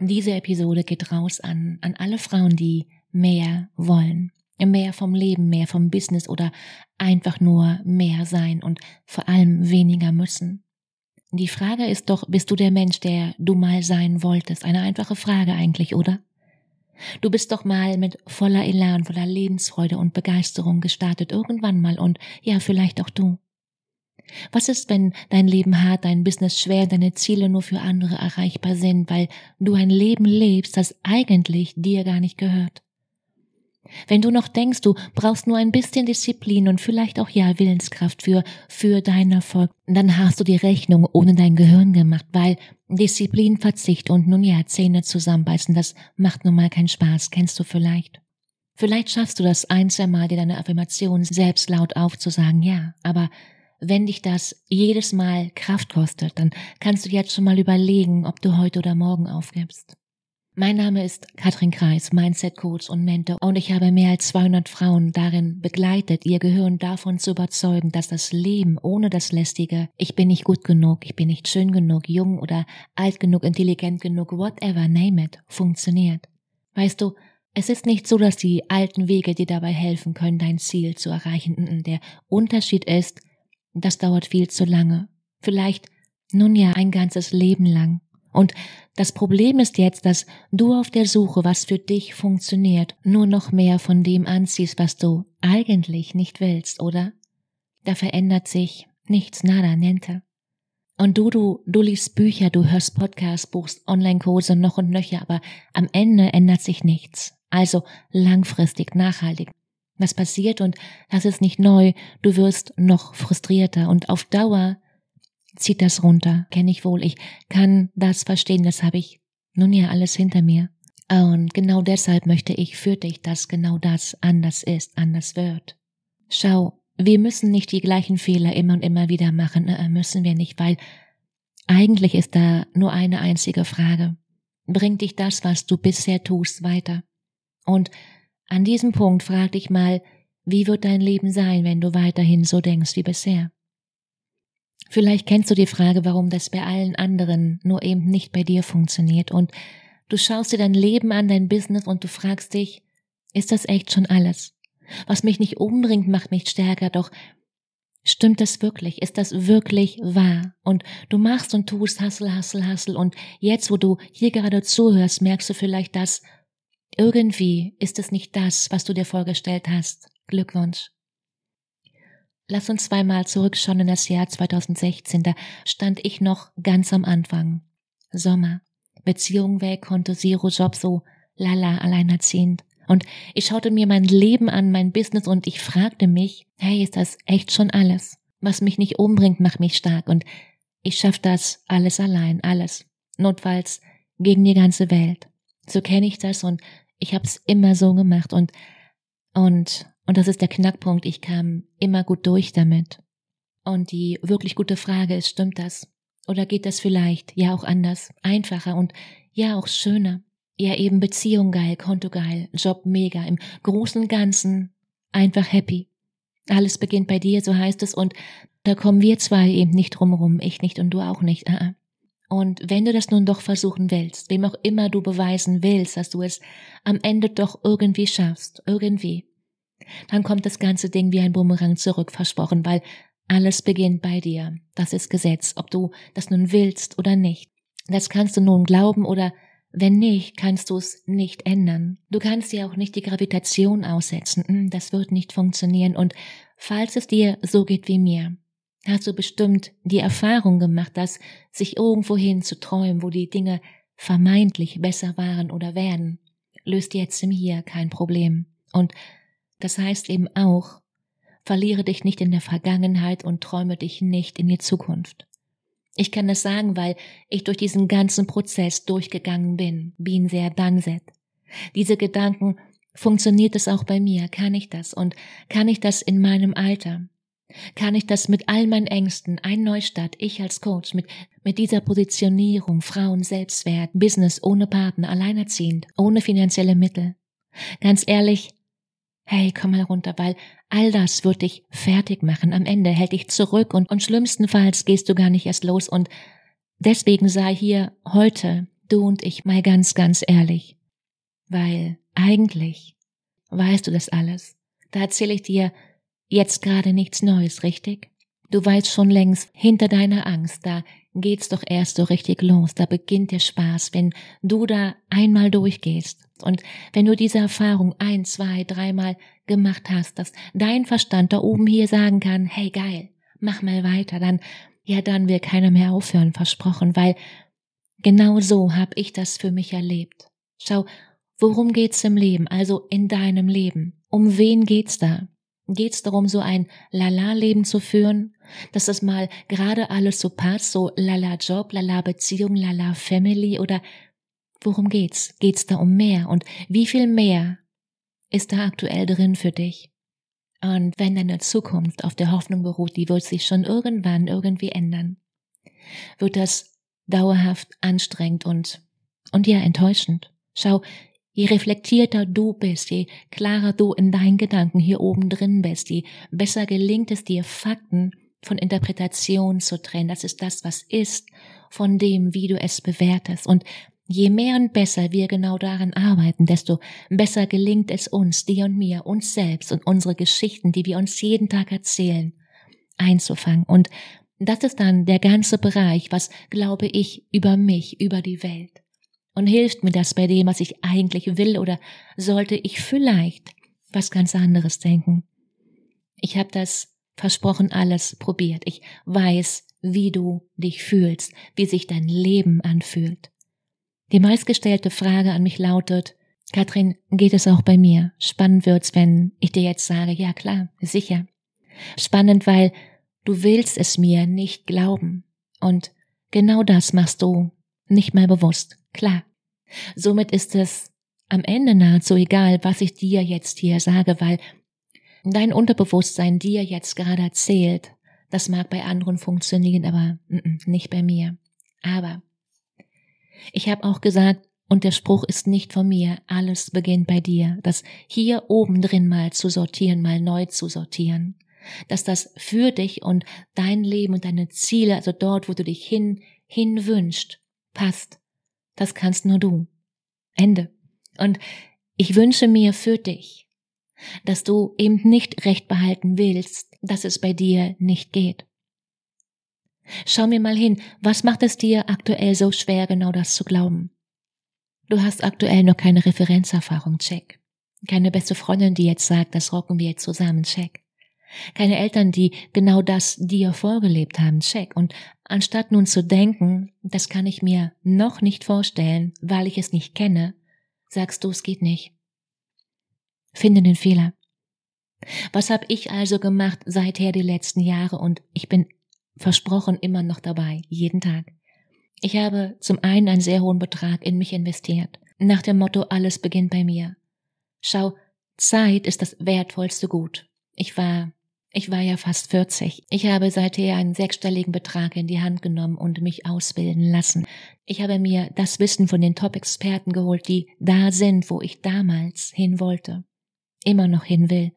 Diese Episode geht raus an, an alle Frauen, die mehr wollen. Mehr vom Leben, mehr vom Business oder einfach nur mehr sein und vor allem weniger müssen. Die Frage ist doch, bist du der Mensch, der du mal sein wolltest? Eine einfache Frage eigentlich, oder? Du bist doch mal mit voller Elan, voller Lebensfreude und Begeisterung gestartet, irgendwann mal und ja, vielleicht auch du. Was ist, wenn dein Leben hart, dein Business schwer, deine Ziele nur für andere erreichbar sind, weil du ein Leben lebst, das eigentlich dir gar nicht gehört? Wenn du noch denkst, du brauchst nur ein bisschen Disziplin und vielleicht auch ja Willenskraft für, für deinen Erfolg, dann hast du die Rechnung ohne dein Gehirn gemacht, weil Disziplin, Verzicht und nun ja Zähne zusammenbeißen, das macht nun mal keinen Spaß, kennst du vielleicht. Vielleicht schaffst du das ein, zwei Mal, dir deine Affirmation selbst laut aufzusagen, ja, aber wenn dich das jedes Mal Kraft kostet, dann kannst du jetzt schon mal überlegen, ob du heute oder morgen aufgibst. Mein Name ist Katrin Kreis, Mindset Coach und Mentor und ich habe mehr als 200 Frauen darin begleitet, ihr Gehirn davon zu überzeugen, dass das Leben ohne das lästige Ich bin nicht gut genug, ich bin nicht schön genug, jung oder alt genug, intelligent genug, whatever, name it, funktioniert. Weißt du, es ist nicht so, dass die alten Wege dir dabei helfen können, dein Ziel zu erreichen. Der Unterschied ist, das dauert viel zu lange. Vielleicht, nun ja, ein ganzes Leben lang. Und das Problem ist jetzt, dass du auf der Suche, was für dich funktioniert, nur noch mehr von dem anziehst, was du eigentlich nicht willst, oder? Da verändert sich nichts, nada, nente. Und du, du, du liest Bücher, du hörst Podcasts, buchst Online-Kurse noch und nöcher, aber am Ende ändert sich nichts. Also langfristig, nachhaltig was passiert und das ist nicht neu, du wirst noch frustrierter und auf Dauer zieht das runter, kenne ich wohl, ich kann das verstehen, das habe ich nun ja alles hinter mir. Und genau deshalb möchte ich für dich, dass genau das anders ist, anders wird. Schau, wir müssen nicht die gleichen Fehler immer und immer wieder machen, äh, müssen wir nicht, weil eigentlich ist da nur eine einzige Frage. Bringt dich das, was du bisher tust, weiter? Und an diesem Punkt frag dich mal, wie wird dein Leben sein, wenn du weiterhin so denkst wie bisher? Vielleicht kennst du die Frage, warum das bei allen anderen nur eben nicht bei dir funktioniert und du schaust dir dein Leben an, dein Business und du fragst dich, ist das echt schon alles? Was mich nicht umbringt, macht mich stärker, doch stimmt das wirklich? Ist das wirklich wahr? Und du machst und tust Hassel, Hassel, Hassel und jetzt, wo du hier gerade zuhörst, merkst du vielleicht, dass irgendwie ist es nicht das, was du dir vorgestellt hast. Glückwunsch. Lass uns zweimal zurückschauen in das Jahr 2016. Da stand ich noch ganz am Anfang. Sommer. Beziehung weg, Konto Zero, Job so, lala, alleinerziehend. Und ich schaute mir mein Leben an, mein Business und ich fragte mich, hey, ist das echt schon alles? Was mich nicht umbringt, macht mich stark und ich schaff das alles allein, alles. Notfalls gegen die ganze Welt. So kenne ich das und ich habe es immer so gemacht und und und das ist der Knackpunkt. Ich kam immer gut durch damit. Und die wirklich gute Frage ist, stimmt das? Oder geht das vielleicht ja auch anders, einfacher und ja auch schöner? Ja eben Beziehung geil, Konto geil, Job mega, im großen Ganzen einfach happy. Alles beginnt bei dir, so heißt es, und da kommen wir zwei eben nicht drumrum, ich nicht und du auch nicht. Uh -uh. Und wenn du das nun doch versuchen willst, wem auch immer du beweisen willst, dass du es am Ende doch irgendwie schaffst, irgendwie, dann kommt das ganze Ding wie ein Bumerang zurück, versprochen, weil alles beginnt bei dir. Das ist Gesetz, ob du das nun willst oder nicht. Das kannst du nun glauben oder wenn nicht, kannst du es nicht ändern. Du kannst dir auch nicht die Gravitation aussetzen. Hm, das wird nicht funktionieren. Und falls es dir so geht wie mir, hast du bestimmt die Erfahrung gemacht, dass sich irgendwohin zu träumen, wo die Dinge vermeintlich besser waren oder werden, löst jetzt im Hier kein Problem. Und das heißt eben auch, verliere dich nicht in der Vergangenheit und träume dich nicht in die Zukunft. Ich kann das sagen, weil ich durch diesen ganzen Prozess durchgegangen bin. Bin sehr Danset. Diese Gedanken, funktioniert es auch bei mir? Kann ich das? Und kann ich das in meinem Alter? Kann ich das mit all meinen Ängsten, ein Neustart, ich als Coach, mit, mit dieser Positionierung, Frauen, Selbstwert, Business ohne Partner, alleinerziehend, ohne finanzielle Mittel? Ganz ehrlich, hey, komm mal runter, weil all das wird dich fertig machen. Am Ende hält dich zurück und, und schlimmstenfalls gehst du gar nicht erst los und deswegen sei hier heute du und ich mal ganz, ganz ehrlich. Weil eigentlich weißt du das alles. Da erzähle ich dir jetzt gerade nichts Neues, richtig? Du weißt schon längst, hinter deiner Angst, da geht's doch erst so richtig los, da beginnt der Spaß, wenn du da einmal durchgehst. Und wenn du diese Erfahrung ein, zwei, dreimal gemacht hast, dass dein Verstand da oben hier sagen kann, hey geil, mach mal weiter, dann, ja, dann will keiner mehr aufhören, versprochen, weil genau so hab ich das für mich erlebt. Schau, worum geht's im Leben, also in deinem Leben? Um wen geht's da? Geht es darum, so ein Lala-Leben zu führen, dass das mal gerade alles so passt, so Lala-Job, Lala-Beziehung, Lala-Family oder worum geht's? Geht's da um mehr? Und wie viel mehr ist da aktuell drin für dich? Und wenn deine Zukunft auf der Hoffnung beruht, die wird sich schon irgendwann irgendwie ändern, wird das dauerhaft anstrengend und, und ja, enttäuschend. Schau, Je reflektierter du bist, je klarer du in deinen Gedanken hier oben drin bist, je besser gelingt es dir, Fakten von Interpretation zu trennen. Das ist das, was ist, von dem, wie du es bewertest. Und je mehr und besser wir genau daran arbeiten, desto besser gelingt es uns, dir und mir, uns selbst und unsere Geschichten, die wir uns jeden Tag erzählen, einzufangen. Und das ist dann der ganze Bereich, was glaube ich über mich, über die Welt. Und hilft mir das bei dem, was ich eigentlich will, oder sollte ich vielleicht was ganz anderes denken? Ich habe das versprochen alles probiert. Ich weiß, wie du dich fühlst, wie sich dein Leben anfühlt. Die meistgestellte Frage an mich lautet, Katrin, geht es auch bei mir? Spannend wird's, wenn ich dir jetzt sage, ja klar, sicher. Spannend, weil du willst es mir nicht glauben. Und genau das machst du nicht mal bewusst. Klar. Somit ist es am Ende nahezu egal, was ich dir jetzt hier sage, weil dein Unterbewusstsein dir jetzt gerade erzählt. Das mag bei anderen funktionieren, aber nicht bei mir. Aber ich habe auch gesagt, und der Spruch ist nicht von mir, alles beginnt bei dir, das hier oben drin mal zu sortieren, mal neu zu sortieren, dass das für dich und dein Leben und deine Ziele, also dort, wo du dich hin, hin wünscht, passt. Das kannst nur du. Ende. Und ich wünsche mir für dich, dass du eben nicht recht behalten willst, dass es bei dir nicht geht. Schau mir mal hin, was macht es dir aktuell so schwer, genau das zu glauben? Du hast aktuell noch keine Referenzerfahrung, check. Keine beste Freundin, die jetzt sagt, das rocken wir jetzt zusammen, check. Keine Eltern, die genau das dir vorgelebt haben, check. Und anstatt nun zu denken, das kann ich mir noch nicht vorstellen, weil ich es nicht kenne, sagst du, es geht nicht. Finde den Fehler. Was habe ich also gemacht seither die letzten Jahre und ich bin versprochen immer noch dabei, jeden Tag. Ich habe zum einen einen sehr hohen Betrag in mich investiert, nach dem Motto, alles beginnt bei mir. Schau, Zeit ist das wertvollste Gut. Ich war ich war ja fast 40. Ich habe seither einen sechsstelligen Betrag in die Hand genommen und mich ausbilden lassen. Ich habe mir das Wissen von den Top-Experten geholt, die da sind, wo ich damals hin wollte. Immer noch hin will.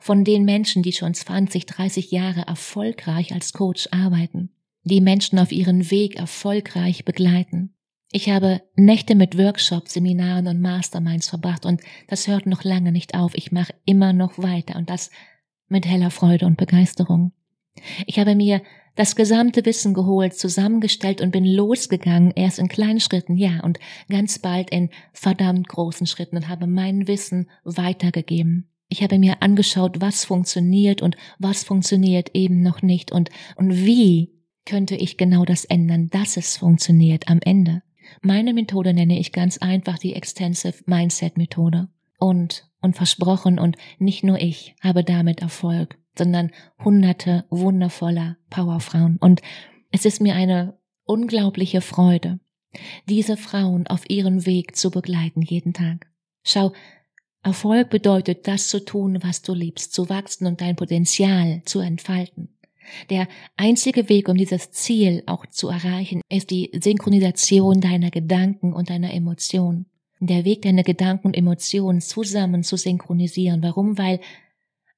Von den Menschen, die schon 20, 30 Jahre erfolgreich als Coach arbeiten. Die Menschen auf ihren Weg erfolgreich begleiten. Ich habe Nächte mit Workshops, Seminaren und Masterminds verbracht und das hört noch lange nicht auf. Ich mache immer noch weiter und das mit heller Freude und Begeisterung. Ich habe mir das gesamte Wissen geholt, zusammengestellt und bin losgegangen, erst in kleinen Schritten, ja, und ganz bald in verdammt großen Schritten und habe mein Wissen weitergegeben. Ich habe mir angeschaut, was funktioniert und was funktioniert eben noch nicht und, und wie könnte ich genau das ändern, dass es funktioniert am Ende. Meine Methode nenne ich ganz einfach die Extensive Mindset Methode. Und, und versprochen, und nicht nur ich habe damit Erfolg, sondern hunderte wundervoller Powerfrauen. Und es ist mir eine unglaubliche Freude, diese Frauen auf ihren Weg zu begleiten jeden Tag. Schau, Erfolg bedeutet, das zu tun, was du liebst, zu wachsen und dein Potenzial zu entfalten. Der einzige Weg, um dieses Ziel auch zu erreichen, ist die Synchronisation deiner Gedanken und deiner Emotionen. Der Weg, deine Gedanken und Emotionen zusammen zu synchronisieren. Warum? Weil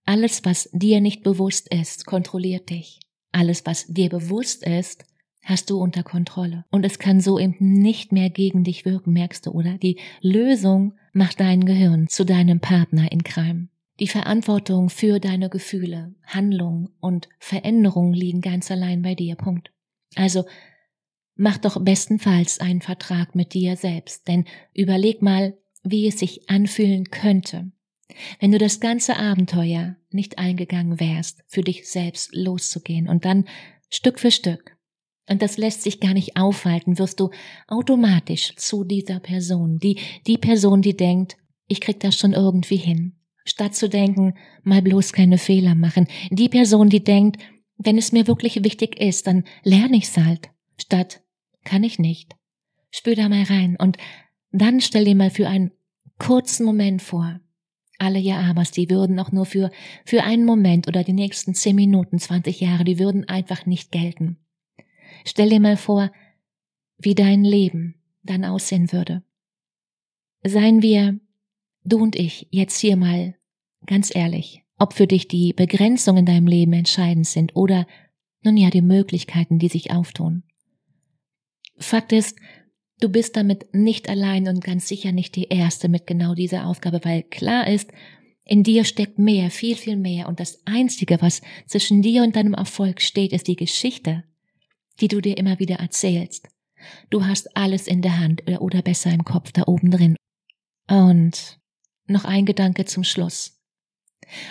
alles, was dir nicht bewusst ist, kontrolliert dich. Alles, was dir bewusst ist, hast du unter Kontrolle. Und es kann so eben nicht mehr gegen dich wirken, merkst du, oder? Die Lösung macht dein Gehirn zu deinem Partner in Crime. Die Verantwortung für deine Gefühle, Handlungen und Veränderungen liegen ganz allein bei dir. Punkt. Also mach doch bestenfalls einen Vertrag mit dir selbst, denn überleg mal, wie es sich anfühlen könnte, wenn du das ganze Abenteuer nicht eingegangen wärst, für dich selbst loszugehen und dann Stück für Stück, und das lässt sich gar nicht aufhalten, wirst du automatisch zu dieser Person, die, die Person, die denkt, ich krieg das schon irgendwie hin, statt zu denken, mal bloß keine Fehler machen. Die Person, die denkt, wenn es mir wirklich wichtig ist, dann lerne ich's halt, statt kann ich nicht. Spür da mal rein und dann stell dir mal für einen kurzen Moment vor, alle ja abers, die würden auch nur für, für einen Moment oder die nächsten zehn Minuten, zwanzig Jahre, die würden einfach nicht gelten. Stell dir mal vor, wie dein Leben dann aussehen würde. Seien wir du und ich jetzt hier mal ganz ehrlich, ob für dich die Begrenzungen in deinem Leben entscheidend sind oder nun ja die Möglichkeiten, die sich auftun. Fakt ist, du bist damit nicht allein und ganz sicher nicht die Erste mit genau dieser Aufgabe, weil klar ist, in dir steckt mehr, viel, viel mehr und das Einzige, was zwischen dir und deinem Erfolg steht, ist die Geschichte, die du dir immer wieder erzählst. Du hast alles in der Hand oder besser im Kopf da oben drin. Und noch ein Gedanke zum Schluss.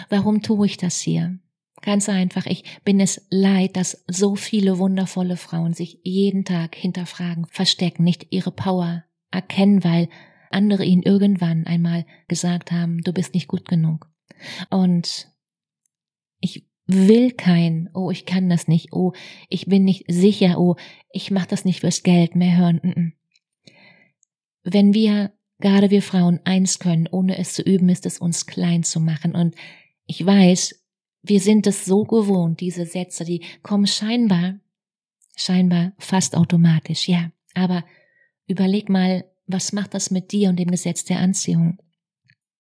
Warum tue ich das hier? Ganz einfach, ich bin es leid, dass so viele wundervolle Frauen sich jeden Tag hinterfragen, verstecken, nicht ihre Power erkennen, weil andere ihnen irgendwann einmal gesagt haben, du bist nicht gut genug. Und ich will kein, oh, ich kann das nicht, oh, ich bin nicht sicher, oh, ich mach das nicht fürs Geld mehr hören. Wenn wir Gerade wir Frauen eins können, ohne es zu üben, ist es uns klein zu machen. Und ich weiß, wir sind es so gewohnt, diese Sätze, die kommen scheinbar, scheinbar fast automatisch, ja. Aber überleg mal, was macht das mit dir und dem Gesetz der Anziehung?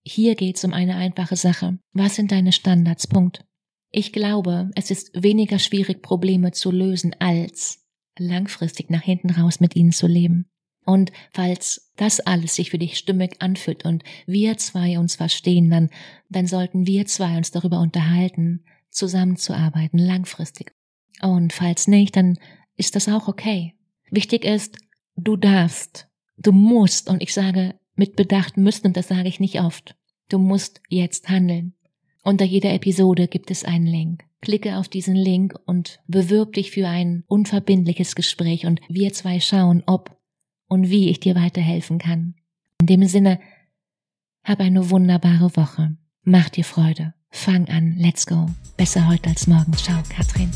Hier geht's um eine einfache Sache. Was sind deine Standards? Punkt. Ich glaube, es ist weniger schwierig, Probleme zu lösen, als langfristig nach hinten raus mit ihnen zu leben. Und falls das alles sich für dich stimmig anfühlt und wir zwei uns verstehen, dann, dann sollten wir zwei uns darüber unterhalten, zusammenzuarbeiten, langfristig. Und falls nicht, dann ist das auch okay. Wichtig ist, du darfst, du musst, und ich sage mit Bedacht müssen, und das sage ich nicht oft, du musst jetzt handeln. Unter jeder Episode gibt es einen Link. Klicke auf diesen Link und bewirb dich für ein unverbindliches Gespräch und wir zwei schauen, ob und wie ich dir weiterhelfen kann. In dem Sinne, hab eine wunderbare Woche. Mach dir Freude. Fang an. Let's go. Besser heute als morgen. Ciao, Katrin.